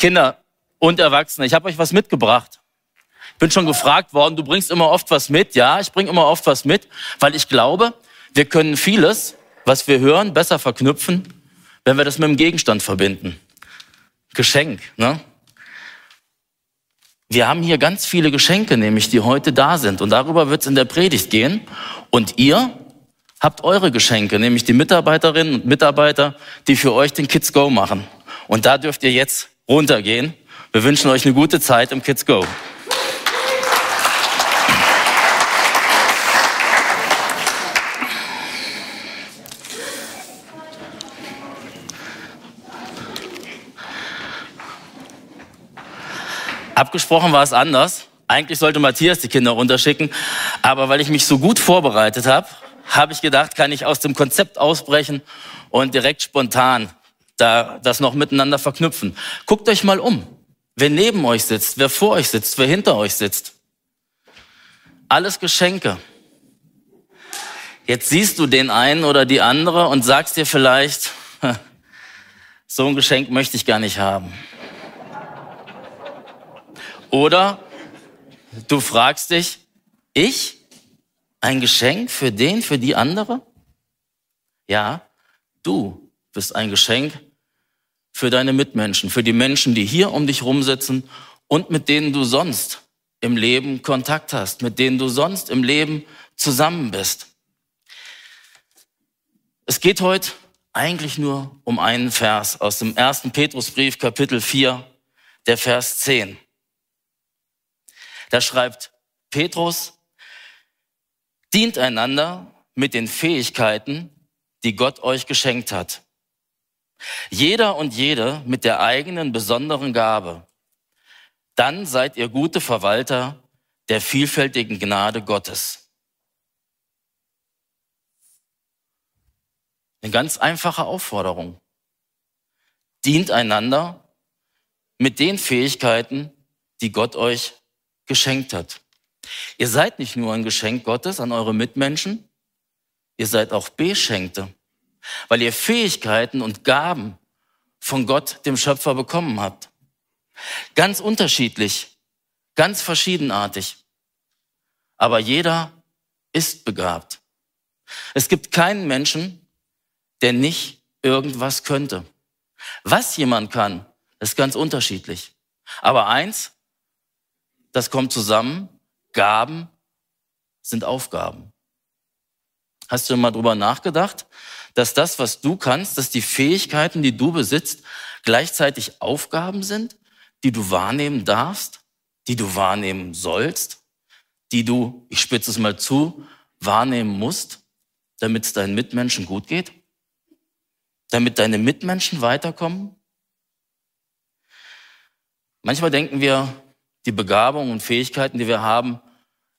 Kinder und Erwachsene, ich habe euch was mitgebracht. Ich bin schon gefragt worden, du bringst immer oft was mit. Ja, ich bringe immer oft was mit, weil ich glaube, wir können vieles, was wir hören, besser verknüpfen, wenn wir das mit dem Gegenstand verbinden. Geschenk, ne? Wir haben hier ganz viele Geschenke, nämlich die heute da sind. Und darüber wird es in der Predigt gehen. Und ihr habt eure Geschenke, nämlich die Mitarbeiterinnen und Mitarbeiter, die für euch den Kids Go machen. Und da dürft ihr jetzt runtergehen. Wir wünschen euch eine gute Zeit im Kids Go. Abgesprochen war es anders. Eigentlich sollte Matthias die Kinder runterschicken, aber weil ich mich so gut vorbereitet habe, habe ich gedacht, kann ich aus dem Konzept ausbrechen und direkt spontan da das noch miteinander verknüpfen. Guckt euch mal um, wer neben euch sitzt, wer vor euch sitzt, wer hinter euch sitzt. Alles Geschenke. Jetzt siehst du den einen oder die andere und sagst dir vielleicht, so ein Geschenk möchte ich gar nicht haben. Oder du fragst dich, ich? Ein Geschenk für den, für die andere? Ja, du bist ein Geschenk für deine Mitmenschen, für die Menschen, die hier um dich rumsitzen und mit denen du sonst im Leben Kontakt hast, mit denen du sonst im Leben zusammen bist. Es geht heute eigentlich nur um einen Vers aus dem ersten Petrusbrief, Kapitel 4, der Vers 10. Da schreibt Petrus, dient einander mit den Fähigkeiten, die Gott euch geschenkt hat. Jeder und jede mit der eigenen besonderen Gabe. Dann seid ihr gute Verwalter der vielfältigen Gnade Gottes. Eine ganz einfache Aufforderung. Dient einander mit den Fähigkeiten, die Gott euch geschenkt hat. Ihr seid nicht nur ein Geschenk Gottes an eure Mitmenschen, ihr seid auch Beschenkte weil ihr Fähigkeiten und Gaben von Gott, dem Schöpfer, bekommen habt. Ganz unterschiedlich, ganz verschiedenartig. Aber jeder ist begabt. Es gibt keinen Menschen, der nicht irgendwas könnte. Was jemand kann, ist ganz unterschiedlich. Aber eins, das kommt zusammen, Gaben sind Aufgaben. Hast du mal drüber nachgedacht, dass das, was du kannst, dass die Fähigkeiten, die du besitzt, gleichzeitig Aufgaben sind, die du wahrnehmen darfst, die du wahrnehmen sollst, die du, ich spitze es mal zu, wahrnehmen musst, damit es deinen Mitmenschen gut geht? Damit deine Mitmenschen weiterkommen? Manchmal denken wir, die Begabung und Fähigkeiten, die wir haben,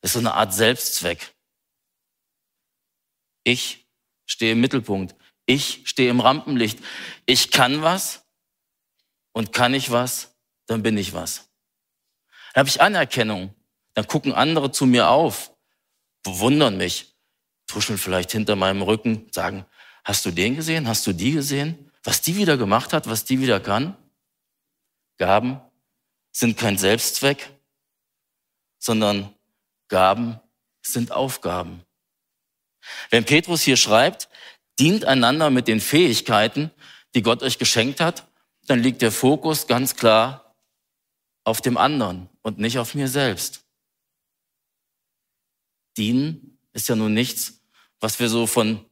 ist so eine Art Selbstzweck. Ich stehe im Mittelpunkt. Ich stehe im Rampenlicht. Ich kann was und kann ich was, dann bin ich was. Dann habe ich Anerkennung. Dann gucken andere zu mir auf, bewundern mich, tuscheln vielleicht hinter meinem Rücken, sagen, hast du den gesehen? Hast du die gesehen? Was die wieder gemacht hat, was die wieder kann? Gaben sind kein Selbstzweck, sondern Gaben sind Aufgaben. Wenn Petrus hier schreibt, dient einander mit den Fähigkeiten, die Gott euch geschenkt hat, dann liegt der Fokus ganz klar auf dem anderen und nicht auf mir selbst. Dienen ist ja nun nichts, was wir so von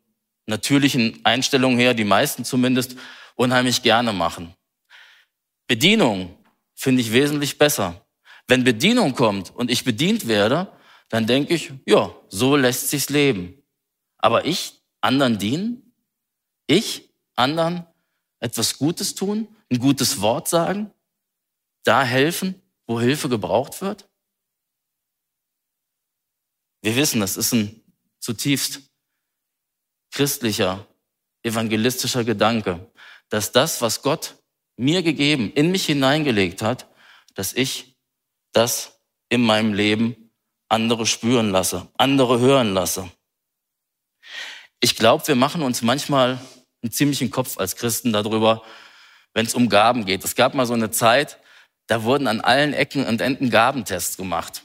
natürlichen Einstellungen her, die meisten zumindest, unheimlich gerne machen. Bedienung finde ich wesentlich besser. Wenn Bedienung kommt und ich bedient werde, dann denke ich, ja, so lässt sich's leben. Aber ich anderen dienen? Ich anderen etwas Gutes tun, ein gutes Wort sagen, da helfen, wo Hilfe gebraucht wird? Wir wissen, das ist ein zutiefst christlicher, evangelistischer Gedanke, dass das, was Gott mir gegeben, in mich hineingelegt hat, dass ich das in meinem Leben andere spüren lasse, andere hören lasse. Ich glaube, wir machen uns manchmal einen ziemlichen Kopf als Christen darüber, wenn es um Gaben geht. Es gab mal so eine Zeit, da wurden an allen Ecken und Enden Gabentests gemacht.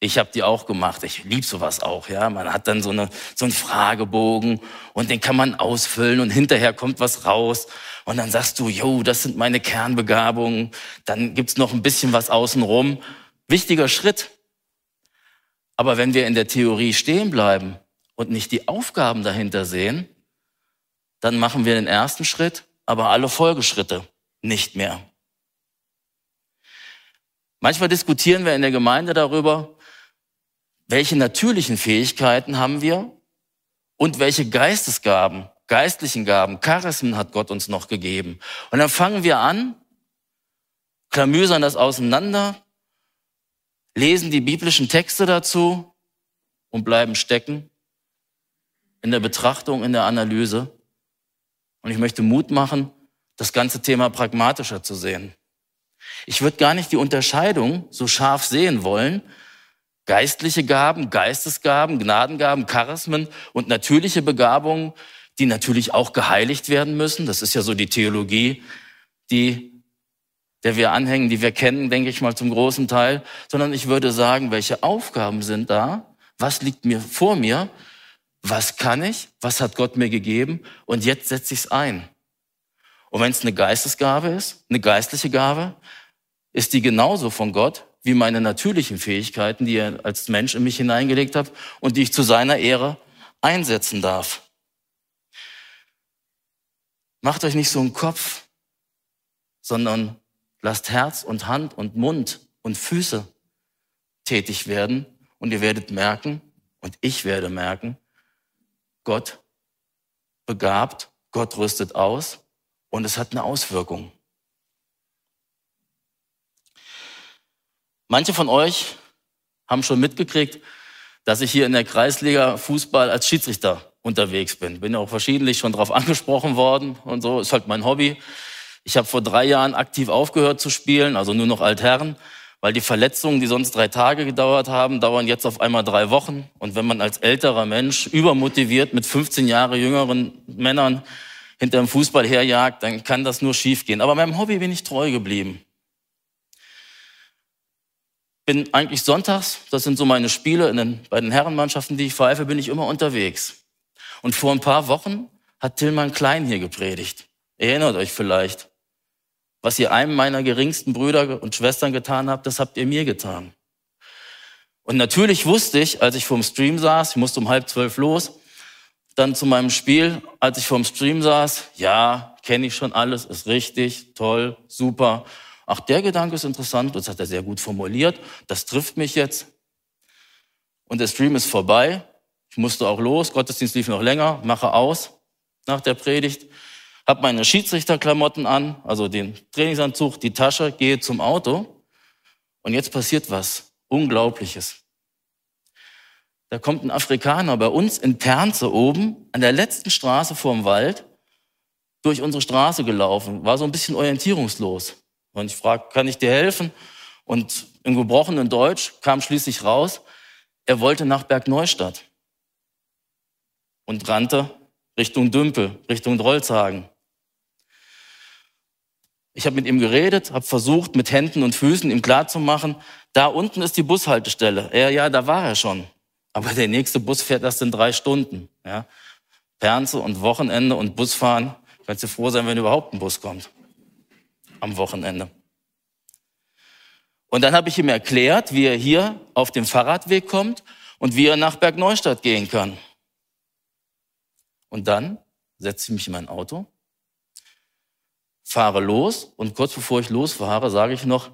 Ich habe die auch gemacht. Ich lieb sowas auch. Ja, man hat dann so, eine, so einen Fragebogen und den kann man ausfüllen und hinterher kommt was raus und dann sagst du, jo, das sind meine Kernbegabungen. Dann gibt's noch ein bisschen was außenrum. Wichtiger Schritt. Aber wenn wir in der Theorie stehen bleiben und nicht die Aufgaben dahinter sehen, dann machen wir den ersten Schritt, aber alle Folgeschritte nicht mehr. Manchmal diskutieren wir in der Gemeinde darüber, welche natürlichen Fähigkeiten haben wir und welche Geistesgaben, geistlichen Gaben, Charismen hat Gott uns noch gegeben. Und dann fangen wir an, klamüsern das auseinander, lesen die biblischen Texte dazu und bleiben stecken in der Betrachtung, in der Analyse. Und ich möchte Mut machen, das ganze Thema pragmatischer zu sehen. Ich würde gar nicht die Unterscheidung so scharf sehen wollen. Geistliche Gaben, Geistesgaben, Gnadengaben, Charismen und natürliche Begabungen, die natürlich auch geheiligt werden müssen. Das ist ja so die Theologie, die, der wir anhängen, die wir kennen, denke ich mal zum großen Teil. Sondern ich würde sagen, welche Aufgaben sind da? Was liegt mir vor mir? Was kann ich, was hat Gott mir gegeben und jetzt setze ich es ein. Und wenn es eine Geistesgabe ist, eine geistliche Gabe, ist die genauso von Gott wie meine natürlichen Fähigkeiten, die er als Mensch in mich hineingelegt hat und die ich zu seiner Ehre einsetzen darf. Macht euch nicht so einen Kopf, sondern lasst Herz und Hand und Mund und Füße tätig werden und ihr werdet merken, und ich werde merken, Gott begabt, Gott rüstet aus und es hat eine Auswirkung. Manche von euch haben schon mitgekriegt, dass ich hier in der Kreisliga Fußball als Schiedsrichter unterwegs bin. Bin ja auch verschiedentlich schon darauf angesprochen worden und so. Ist halt mein Hobby. Ich habe vor drei Jahren aktiv aufgehört zu spielen, also nur noch Altherren weil die Verletzungen, die sonst drei Tage gedauert haben, dauern jetzt auf einmal drei Wochen. Und wenn man als älterer Mensch übermotiviert mit 15 Jahre jüngeren Männern hinter dem Fußball herjagt, dann kann das nur schiefgehen. Aber meinem Hobby bin ich treu geblieben. Bin eigentlich sonntags, das sind so meine Spiele in den, bei den Herrenmannschaften, die ich pfeife, bin ich immer unterwegs. Und vor ein paar Wochen hat Tillmann Klein hier gepredigt. Erinnert euch vielleicht. Was ihr einem meiner geringsten Brüder und Schwestern getan habt, das habt ihr mir getan. Und natürlich wusste ich, als ich vorm Stream saß, ich musste um halb zwölf los, dann zu meinem Spiel, als ich vorm Stream saß, ja, kenne ich schon alles, ist richtig, toll, super. Ach, der Gedanke ist interessant, das hat er sehr gut formuliert, das trifft mich jetzt. Und der Stream ist vorbei, ich musste auch los, Gottesdienst lief noch länger, mache aus nach der Predigt habe meine Schiedsrichterklamotten an, also den Trainingsanzug, die Tasche, gehe zum Auto und jetzt passiert was Unglaubliches. Da kommt ein Afrikaner bei uns in Ternze oben an der letzten Straße vorm Wald durch unsere Straße gelaufen, war so ein bisschen orientierungslos. Und ich frage, kann ich dir helfen? Und im gebrochenen Deutsch kam schließlich raus, er wollte nach Bergneustadt und rannte Richtung Dümpel, Richtung Drollzagen. Ich habe mit ihm geredet, habe versucht, mit Händen und Füßen ihm klarzumachen, da unten ist die Bushaltestelle. Er, ja, da war er schon. Aber der nächste Bus fährt erst in drei Stunden. Ja. Pernze und Wochenende und Busfahren. Kannst du froh sein, wenn überhaupt ein Bus kommt. Am Wochenende. Und dann habe ich ihm erklärt, wie er hier auf dem Fahrradweg kommt und wie er nach Bergneustadt gehen kann. Und dann setze ich mich in mein Auto fahre los und kurz bevor ich losfahre, sage ich noch,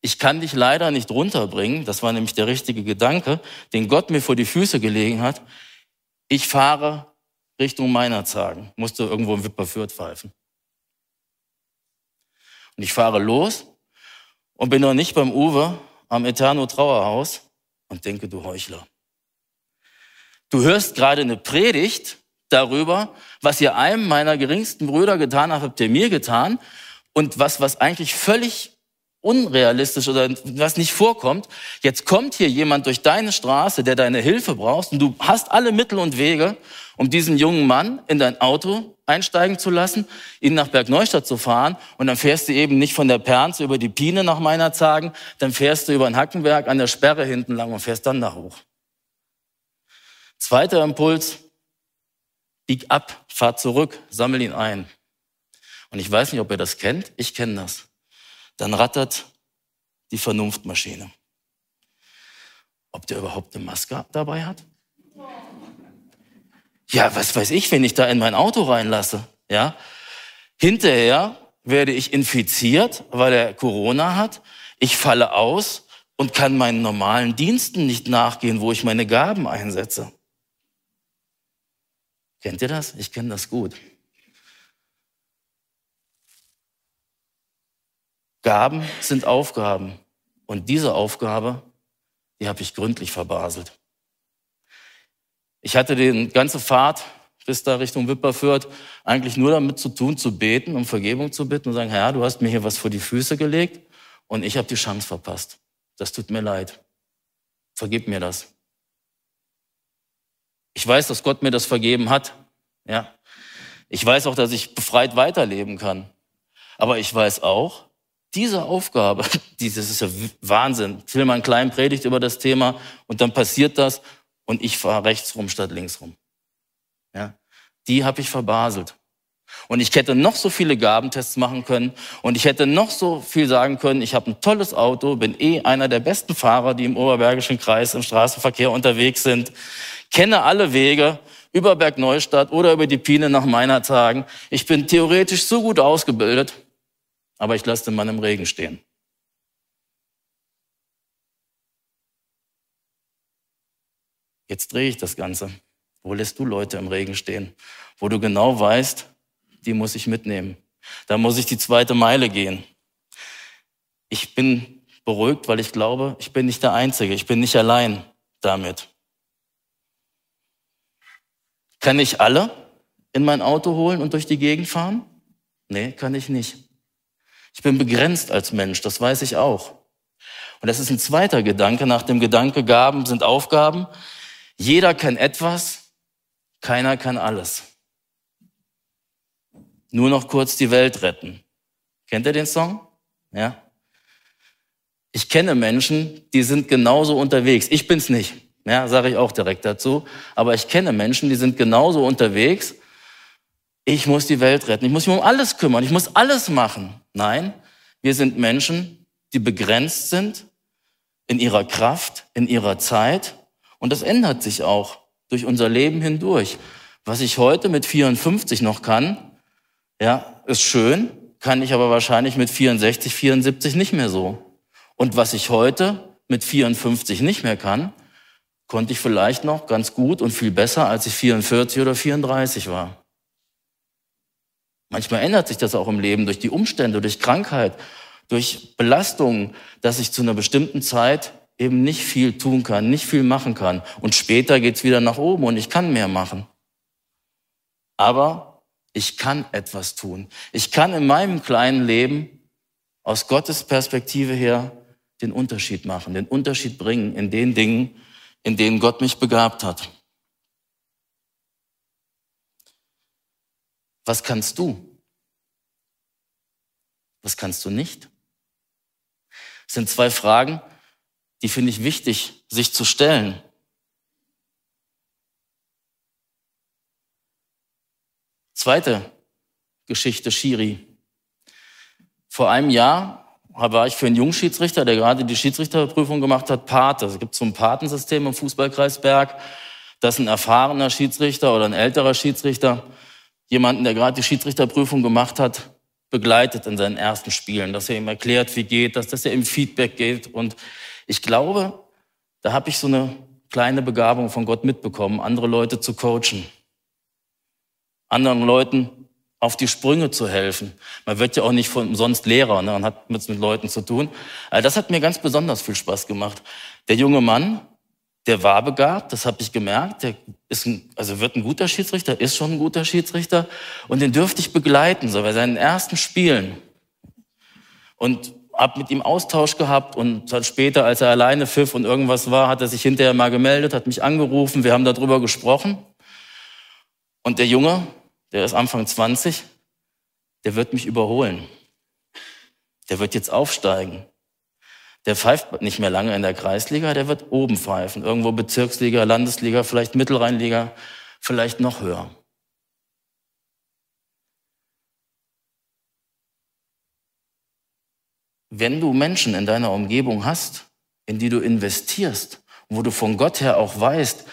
ich kann dich leider nicht runterbringen. Das war nämlich der richtige Gedanke, den Gott mir vor die Füße gelegen hat. Ich fahre Richtung Meinerzagen, musste irgendwo im Wipperfürth pfeifen. Und ich fahre los und bin noch nicht beim Uwe am Eterno Trauerhaus und denke, du Heuchler. Du hörst gerade eine Predigt darüber, was ihr einem meiner geringsten Brüder getan habt, habt ihr mir getan. Und was, was eigentlich völlig unrealistisch oder was nicht vorkommt. Jetzt kommt hier jemand durch deine Straße, der deine Hilfe brauchst und du hast alle Mittel und Wege, um diesen jungen Mann in dein Auto einsteigen zu lassen, ihn nach Bergneustadt zu fahren und dann fährst du eben nicht von der Pernze über die Pine nach meiner Zagen, dann fährst du über den Hackenberg an der Sperre hinten lang und fährst dann da hoch. Zweiter Impuls, bieg ab, fahr zurück, sammel ihn ein. Und ich weiß nicht, ob ihr das kennt, ich kenne das dann rattert die Vernunftmaschine. Ob der überhaupt eine Maske dabei hat? Ja, was weiß ich, wenn ich da in mein Auto reinlasse, ja? Hinterher werde ich infiziert, weil er Corona hat. Ich falle aus und kann meinen normalen Diensten nicht nachgehen, wo ich meine Gaben einsetze. Kennt ihr das? Ich kenne das gut. Gaben sind Aufgaben. Und diese Aufgabe, die habe ich gründlich verbaselt. Ich hatte die ganze Fahrt bis da Richtung Wipperfürth eigentlich nur damit zu tun, zu beten, um Vergebung zu bitten und sagen, Herr, du hast mir hier was vor die Füße gelegt und ich habe die Chance verpasst. Das tut mir leid. Vergib mir das. Ich weiß, dass Gott mir das vergeben hat. Ja. Ich weiß auch, dass ich befreit weiterleben kann. Aber ich weiß auch, diese Aufgabe, dieses ist ja Wahnsinn. Einen kleinen Predigt über das Thema und dann passiert das und ich fahre rechts rum statt links rum. Ja, die habe ich verbaselt. Und ich hätte noch so viele Gabentests machen können und ich hätte noch so viel sagen können, ich habe ein tolles Auto, bin eh einer der besten Fahrer, die im Oberbergischen Kreis im Straßenverkehr unterwegs sind, kenne alle Wege über Bergneustadt oder über die Pine nach meiner Tagen. Ich bin theoretisch so gut ausgebildet, aber ich lasse den Mann im Regen stehen. Jetzt drehe ich das Ganze. Wo lässt du Leute im Regen stehen? Wo du genau weißt, die muss ich mitnehmen. Da muss ich die zweite Meile gehen. Ich bin beruhigt, weil ich glaube, ich bin nicht der Einzige. Ich bin nicht allein damit. Kann ich alle in mein Auto holen und durch die Gegend fahren? Nee, kann ich nicht. Ich bin begrenzt als Mensch, das weiß ich auch. Und das ist ein zweiter Gedanke nach dem Gedanke, Gaben sind Aufgaben. Jeder kann etwas, keiner kann alles. Nur noch kurz die Welt retten. Kennt ihr den Song? Ja? Ich kenne Menschen, die sind genauso unterwegs. Ich bin's nicht, ja, sage ich auch direkt dazu. Aber ich kenne Menschen, die sind genauso unterwegs ich muss die Welt retten, ich muss mich um alles kümmern, ich muss alles machen. Nein, wir sind Menschen, die begrenzt sind in ihrer Kraft, in ihrer Zeit. Und das ändert sich auch durch unser Leben hindurch. Was ich heute mit 54 noch kann, ja, ist schön, kann ich aber wahrscheinlich mit 64, 74 nicht mehr so. Und was ich heute mit 54 nicht mehr kann, konnte ich vielleicht noch ganz gut und viel besser, als ich 44 oder 34 war. Manchmal ändert sich das auch im Leben durch die Umstände, durch Krankheit, durch Belastungen, dass ich zu einer bestimmten Zeit eben nicht viel tun kann, nicht viel machen kann. Und später geht's wieder nach oben und ich kann mehr machen. Aber ich kann etwas tun. Ich kann in meinem kleinen Leben aus Gottes Perspektive her den Unterschied machen, den Unterschied bringen in den Dingen, in denen Gott mich begabt hat. Was kannst du? Was kannst du nicht? Das sind zwei Fragen, die finde ich wichtig, sich zu stellen. Zweite Geschichte, Schiri. Vor einem Jahr war ich für einen Jungschiedsrichter, der gerade die Schiedsrichterprüfung gemacht hat, Pate. Es gibt so ein Patensystem im Fußballkreis Berg, dass ein erfahrener Schiedsrichter oder ein älterer Schiedsrichter jemanden, der gerade die Schiedsrichterprüfung gemacht hat, begleitet in seinen ersten Spielen, dass er ihm erklärt, wie geht das, dass er ihm Feedback gibt. Und ich glaube, da habe ich so eine kleine Begabung von Gott mitbekommen, andere Leute zu coachen, anderen Leuten auf die Sprünge zu helfen. Man wird ja auch nicht von sonst Lehrer ne, und hat mit, mit Leuten zu tun. Also das hat mir ganz besonders viel Spaß gemacht. Der junge Mann, der war begabt, das habe ich gemerkt. Der ist ein, also wird ein guter Schiedsrichter, ist schon ein guter Schiedsrichter und den dürfte ich begleiten, so bei seinen ersten Spielen. Und habe mit ihm Austausch gehabt und später, als er alleine pfiff und irgendwas war, hat er sich hinterher mal gemeldet, hat mich angerufen, wir haben darüber gesprochen. Und der Junge, der ist Anfang 20, der wird mich überholen. Der wird jetzt aufsteigen. Der pfeift nicht mehr lange in der Kreisliga, der wird oben pfeifen. Irgendwo Bezirksliga, Landesliga, vielleicht Mittelrheinliga, vielleicht noch höher. Wenn du Menschen in deiner Umgebung hast, in die du investierst, wo du von Gott her auch weißt,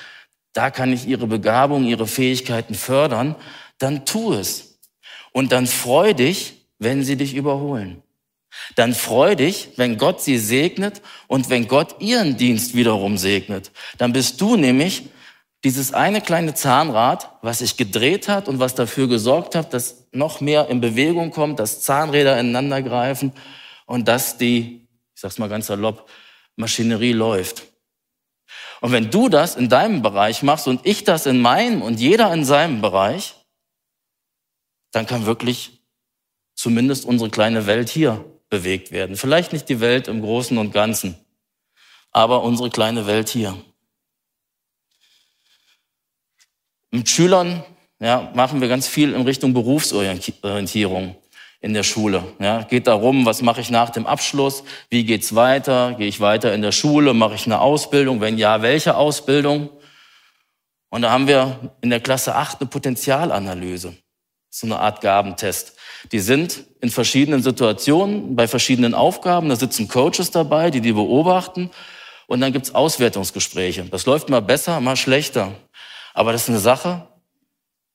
da kann ich ihre Begabung, ihre Fähigkeiten fördern, dann tu es. Und dann freu dich, wenn sie dich überholen. Dann freu dich, wenn Gott sie segnet und wenn Gott ihren Dienst wiederum segnet. Dann bist du nämlich dieses eine kleine Zahnrad, was sich gedreht hat und was dafür gesorgt hat, dass noch mehr in Bewegung kommt, dass Zahnräder ineinander greifen und dass die, ich sag's mal ganz salopp, Maschinerie läuft. Und wenn du das in deinem Bereich machst und ich das in meinem und jeder in seinem Bereich, dann kann wirklich zumindest unsere kleine Welt hier bewegt werden. Vielleicht nicht die Welt im Großen und Ganzen, aber unsere kleine Welt hier. Mit Schülern ja, machen wir ganz viel in Richtung Berufsorientierung in der Schule. Ja, geht darum, was mache ich nach dem Abschluss? Wie geht's weiter? Gehe ich weiter in der Schule? Mache ich eine Ausbildung? Wenn ja, welche Ausbildung? Und da haben wir in der Klasse 8 eine Potenzialanalyse. So eine Art Gabentest. Die sind in verschiedenen Situationen, bei verschiedenen Aufgaben. Da sitzen Coaches dabei, die die beobachten. Und dann gibt's Auswertungsgespräche. Das läuft mal besser, mal schlechter. Aber das ist eine Sache,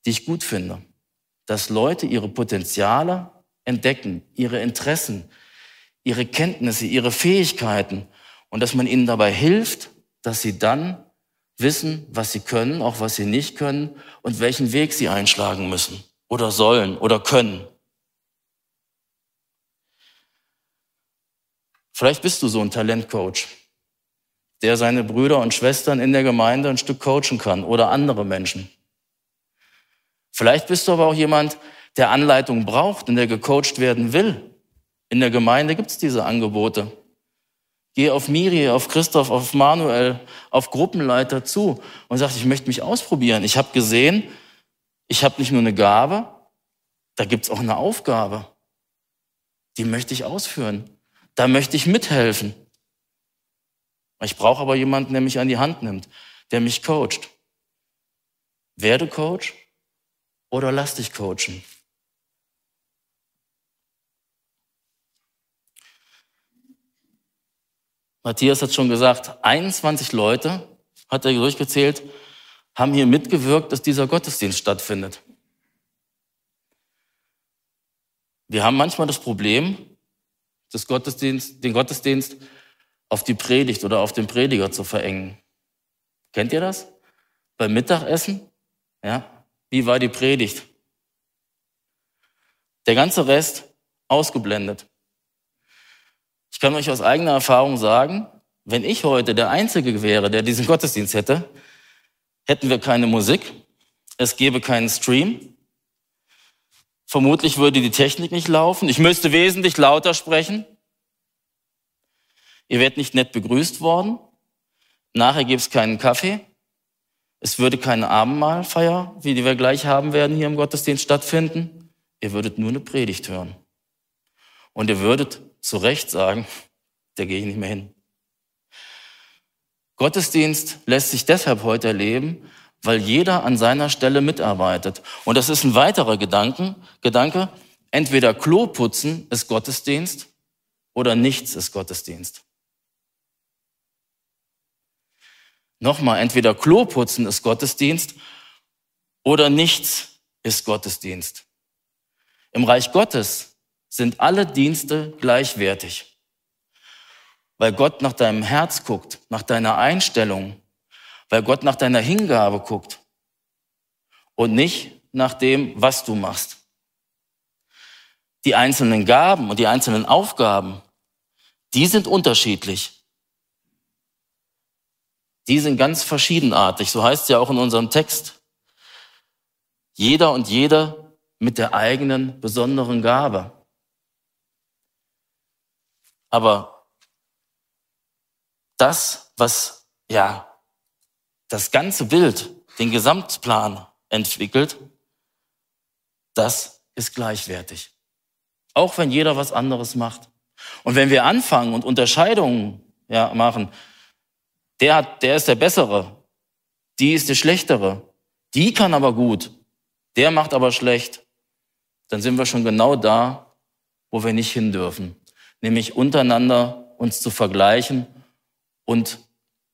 die ich gut finde. Dass Leute ihre Potenziale entdecken, ihre Interessen, ihre Kenntnisse, ihre Fähigkeiten und dass man ihnen dabei hilft, dass sie dann wissen, was sie können, auch was sie nicht können und welchen Weg sie einschlagen müssen oder sollen oder können. Vielleicht bist du so ein Talentcoach, der seine Brüder und Schwestern in der Gemeinde ein Stück coachen kann oder andere Menschen. Vielleicht bist du aber auch jemand, der Anleitung braucht und der gecoacht werden will. In der Gemeinde gibt es diese Angebote. Geh auf Miri, auf Christoph, auf Manuel, auf Gruppenleiter zu und sag, ich möchte mich ausprobieren. Ich habe gesehen, ich habe nicht nur eine Gabe, da gibt's auch eine Aufgabe. Die möchte ich ausführen. Da möchte ich mithelfen. Ich brauche aber jemanden, der mich an die Hand nimmt, der mich coacht. Werde Coach oder lass dich coachen. Matthias hat schon gesagt, 21 Leute, hat er durchgezählt, haben hier mitgewirkt, dass dieser Gottesdienst stattfindet. Wir haben manchmal das Problem, das Gottesdienst, den Gottesdienst auf die Predigt oder auf den Prediger zu verengen. Kennt ihr das? Beim Mittagessen? Ja. Wie war die Predigt? Der ganze Rest ausgeblendet. Ich kann euch aus eigener Erfahrung sagen, wenn ich heute der Einzige wäre, der diesen Gottesdienst hätte, hätten wir keine Musik, es gäbe keinen Stream, vermutlich würde die Technik nicht laufen, ich müsste wesentlich lauter sprechen, ihr werdet nicht nett begrüßt worden, nachher gäbe es keinen Kaffee, es würde keine Abendmahlfeier, wie die wir gleich haben werden, hier im Gottesdienst stattfinden, ihr würdet nur eine Predigt hören. Und ihr würdet zu Recht sagen, da gehe ich nicht mehr hin. Gottesdienst lässt sich deshalb heute erleben, weil jeder an seiner Stelle mitarbeitet. Und das ist ein weiterer Gedanken, Gedanke. Entweder Klo putzen ist Gottesdienst oder nichts ist Gottesdienst. Nochmal, entweder Klo putzen ist Gottesdienst oder nichts ist Gottesdienst. Im Reich Gottes sind alle Dienste gleichwertig. Weil Gott nach deinem Herz guckt, nach deiner Einstellung, weil Gott nach deiner Hingabe guckt und nicht nach dem, was du machst. die einzelnen Gaben und die einzelnen Aufgaben, die sind unterschiedlich. Die sind ganz verschiedenartig. So heißt es ja auch in unserem Text. Jeder und jede mit der eigenen besonderen Gabe. Aber das, was ja das ganze Bild, den Gesamtplan entwickelt, das ist gleichwertig. Auch wenn jeder was anderes macht. Und wenn wir anfangen und Unterscheidungen ja, machen, der, hat, der ist der Bessere, die ist der Schlechtere, die kann aber gut, der macht aber schlecht, dann sind wir schon genau da, wo wir nicht hin dürfen. Nämlich untereinander uns zu vergleichen und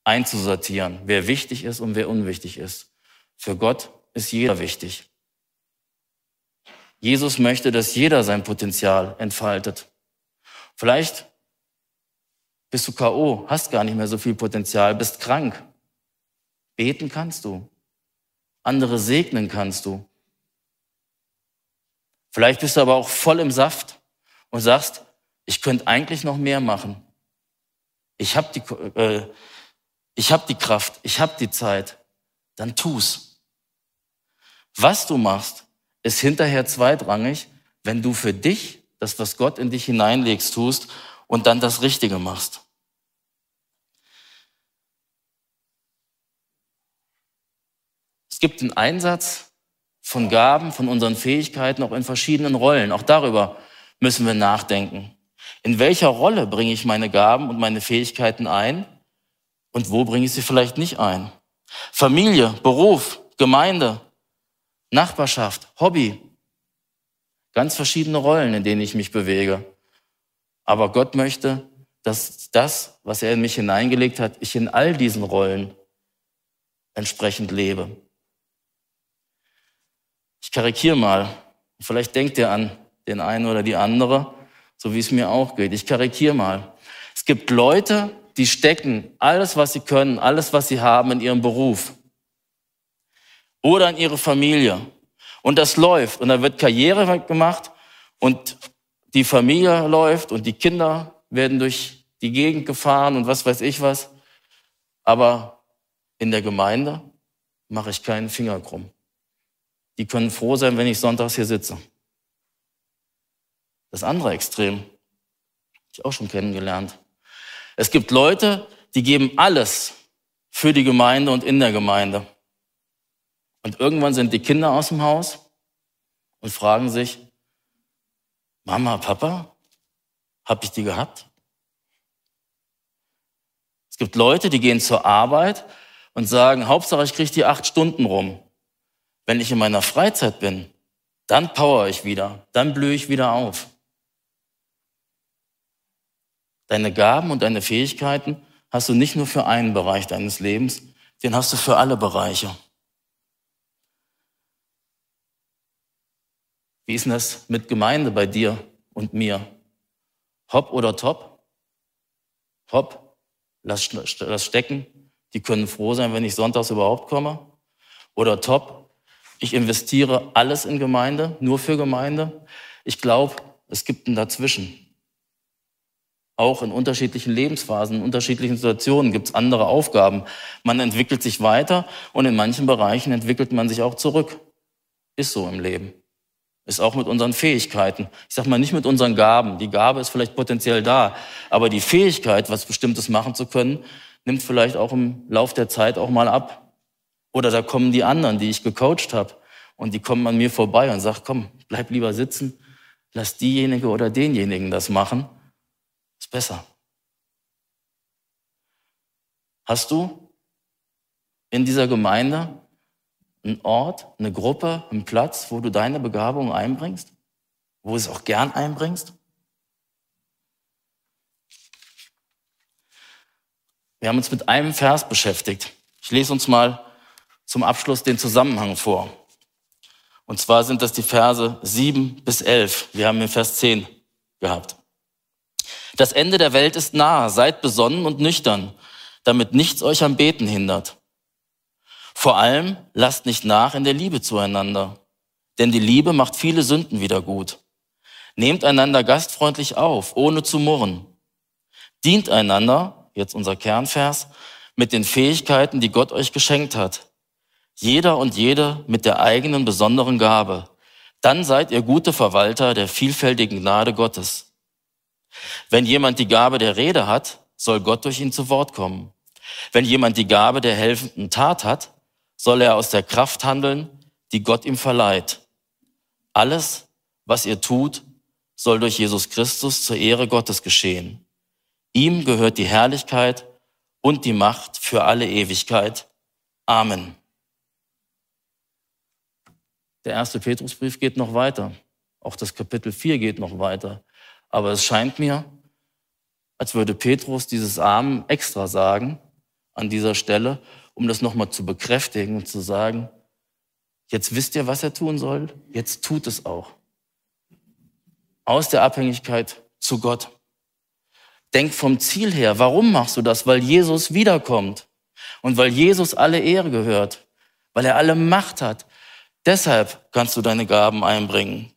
einzusortieren, wer wichtig ist und wer unwichtig ist. Für Gott ist jeder wichtig. Jesus möchte, dass jeder sein Potenzial entfaltet. Vielleicht bist du K.O., hast gar nicht mehr so viel Potenzial, bist krank. Beten kannst du. Andere segnen kannst du. Vielleicht bist du aber auch voll im Saft und sagst, ich könnte eigentlich noch mehr machen. Ich habe die, äh, ich hab die Kraft, ich habe die Zeit. Dann tu's. Was du machst, ist hinterher zweitrangig, wenn du für dich das, was Gott in dich hineinlegst, tust und dann das Richtige machst. Es gibt den Einsatz von Gaben, von unseren Fähigkeiten auch in verschiedenen Rollen. Auch darüber müssen wir nachdenken. In welcher Rolle bringe ich meine Gaben und meine Fähigkeiten ein und wo bringe ich sie vielleicht nicht ein? Familie, Beruf, Gemeinde, Nachbarschaft, Hobby. Ganz verschiedene Rollen, in denen ich mich bewege. Aber Gott möchte, dass das, was er in mich hineingelegt hat, ich in all diesen Rollen entsprechend lebe. Ich karikiere mal. Vielleicht denkt ihr an den einen oder die andere, so wie es mir auch geht. Ich karikiere mal. Es gibt Leute, die stecken alles, was sie können, alles, was sie haben in ihrem Beruf oder in ihre Familie. Und das läuft. Und da wird Karriere gemacht und die Familie läuft und die Kinder werden durch die Gegend gefahren und was weiß ich was. Aber in der Gemeinde mache ich keinen Finger krumm. Die können froh sein, wenn ich sonntags hier sitze. Das andere Extrem, ich auch schon kennengelernt. Es gibt Leute, die geben alles für die Gemeinde und in der Gemeinde. Und irgendwann sind die Kinder aus dem Haus und fragen sich, Mama, Papa, hab ich die gehabt? Es gibt Leute, die gehen zur Arbeit und sagen, Hauptsache ich kriege die acht Stunden rum. Wenn ich in meiner Freizeit bin, dann power ich wieder, dann blühe ich wieder auf. Deine Gaben und deine Fähigkeiten hast du nicht nur für einen Bereich deines Lebens, den hast du für alle Bereiche. Wie ist denn das mit Gemeinde bei dir und mir? Hopp oder top? Hopp, lass, lass stecken. Die können froh sein, wenn ich sonntags überhaupt komme. Oder top, ich investiere alles in Gemeinde, nur für Gemeinde. Ich glaube, es gibt ein Dazwischen. Auch in unterschiedlichen Lebensphasen, in unterschiedlichen Situationen gibt es andere Aufgaben. Man entwickelt sich weiter und in manchen Bereichen entwickelt man sich auch zurück. Ist so im Leben. Ist auch mit unseren Fähigkeiten. Ich sag mal nicht mit unseren Gaben. Die Gabe ist vielleicht potenziell da, aber die Fähigkeit, was Bestimmtes machen zu können, nimmt vielleicht auch im Lauf der Zeit auch mal ab. Oder da kommen die anderen, die ich gecoacht habe, und die kommen an mir vorbei und sagen, komm, bleib lieber sitzen, lass diejenige oder denjenigen das machen. Ist besser. Hast du in dieser Gemeinde einen Ort, eine Gruppe, einen Platz, wo du deine Begabung einbringst? Wo du es auch gern einbringst? Wir haben uns mit einem Vers beschäftigt. Ich lese uns mal zum Abschluss den Zusammenhang vor. Und zwar sind das die Verse 7 bis 11. Wir haben den Vers 10 gehabt. Das Ende der Welt ist nahe. Seid besonnen und nüchtern, damit nichts euch am Beten hindert. Vor allem lasst nicht nach in der Liebe zueinander, denn die Liebe macht viele Sünden wieder gut. Nehmt einander gastfreundlich auf, ohne zu murren. Dient einander, jetzt unser Kernvers, mit den Fähigkeiten, die Gott euch geschenkt hat. Jeder und jede mit der eigenen besonderen Gabe. Dann seid ihr gute Verwalter der vielfältigen Gnade Gottes. Wenn jemand die Gabe der Rede hat, soll Gott durch ihn zu Wort kommen. Wenn jemand die Gabe der helfenden Tat hat, soll er aus der Kraft handeln, die Gott ihm verleiht. Alles, was ihr tut, soll durch Jesus Christus zur Ehre Gottes geschehen. Ihm gehört die Herrlichkeit und die Macht für alle Ewigkeit. Amen. Der erste Petrusbrief geht noch weiter. Auch das Kapitel 4 geht noch weiter. Aber es scheint mir, als würde Petrus dieses Amen extra sagen an dieser Stelle, um das nochmal zu bekräftigen und zu sagen, jetzt wisst ihr, was er tun soll, jetzt tut es auch. Aus der Abhängigkeit zu Gott. Denk vom Ziel her. Warum machst du das? Weil Jesus wiederkommt und weil Jesus alle Ehre gehört, weil er alle Macht hat. Deshalb kannst du deine Gaben einbringen.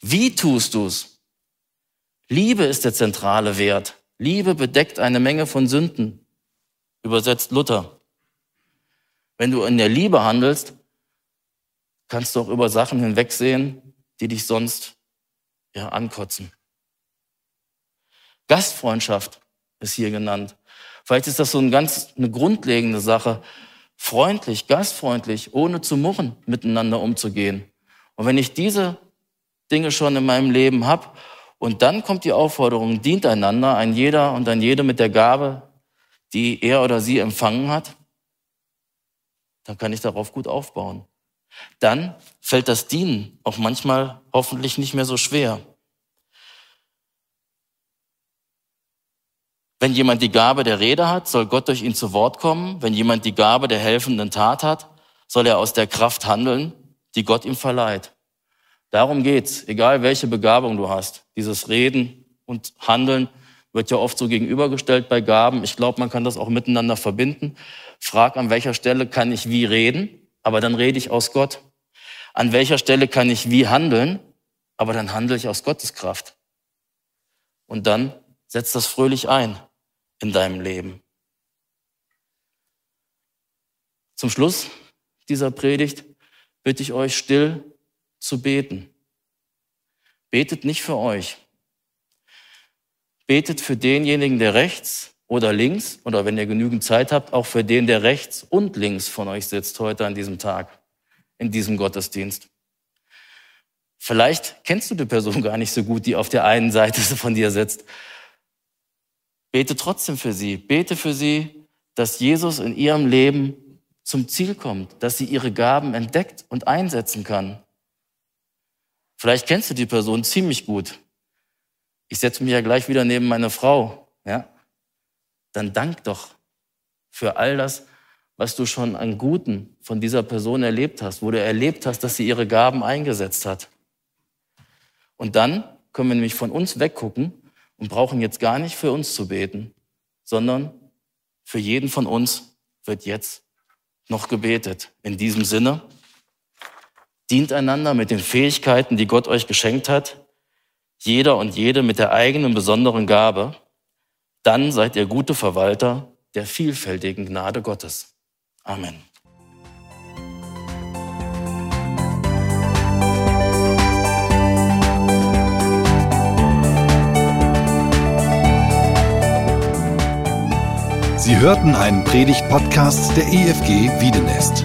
Wie tust du's? Liebe ist der zentrale Wert. Liebe bedeckt eine Menge von Sünden übersetzt Luther. Wenn du in der Liebe handelst, kannst du auch über Sachen hinwegsehen, die dich sonst ja, ankotzen. Gastfreundschaft ist hier genannt. Vielleicht ist das so eine ganz eine grundlegende Sache, freundlich, gastfreundlich, ohne zu murren, miteinander umzugehen. Und wenn ich diese Dinge schon in meinem Leben habe und dann kommt die Aufforderung, dient einander, ein jeder und ein jede mit der Gabe, die er oder sie empfangen hat, dann kann ich darauf gut aufbauen. Dann fällt das Dienen auch manchmal hoffentlich nicht mehr so schwer. Wenn jemand die Gabe der Rede hat, soll Gott durch ihn zu Wort kommen. Wenn jemand die Gabe der helfenden Tat hat, soll er aus der Kraft handeln, die Gott ihm verleiht. Darum geht's, egal welche Begabung du hast. Dieses Reden und Handeln wird ja oft so gegenübergestellt bei Gaben. Ich glaube, man kann das auch miteinander verbinden. Frag, an welcher Stelle kann ich wie reden, aber dann rede ich aus Gott. An welcher Stelle kann ich wie handeln, aber dann handle ich aus Gottes Kraft. Und dann setzt das fröhlich ein in deinem Leben. Zum Schluss dieser Predigt bitte ich euch still zu beten. Betet nicht für euch, Betet für denjenigen, der rechts oder links, oder wenn ihr genügend Zeit habt, auch für den, der rechts und links von euch sitzt heute an diesem Tag, in diesem Gottesdienst. Vielleicht kennst du die Person gar nicht so gut, die auf der einen Seite von dir sitzt. Bete trotzdem für sie. Bete für sie, dass Jesus in ihrem Leben zum Ziel kommt, dass sie ihre Gaben entdeckt und einsetzen kann. Vielleicht kennst du die Person ziemlich gut. Ich setze mich ja gleich wieder neben meine Frau, ja? Dann dank doch für all das, was du schon an Guten von dieser Person erlebt hast, wo du erlebt hast, dass sie ihre Gaben eingesetzt hat. Und dann können wir nämlich von uns weggucken und brauchen jetzt gar nicht für uns zu beten, sondern für jeden von uns wird jetzt noch gebetet. In diesem Sinne, dient einander mit den Fähigkeiten, die Gott euch geschenkt hat, jeder und jede mit der eigenen besonderen Gabe, dann seid ihr gute Verwalter der vielfältigen Gnade Gottes. Amen. Sie hörten einen Predigt-Podcast der EFG Wiedenest.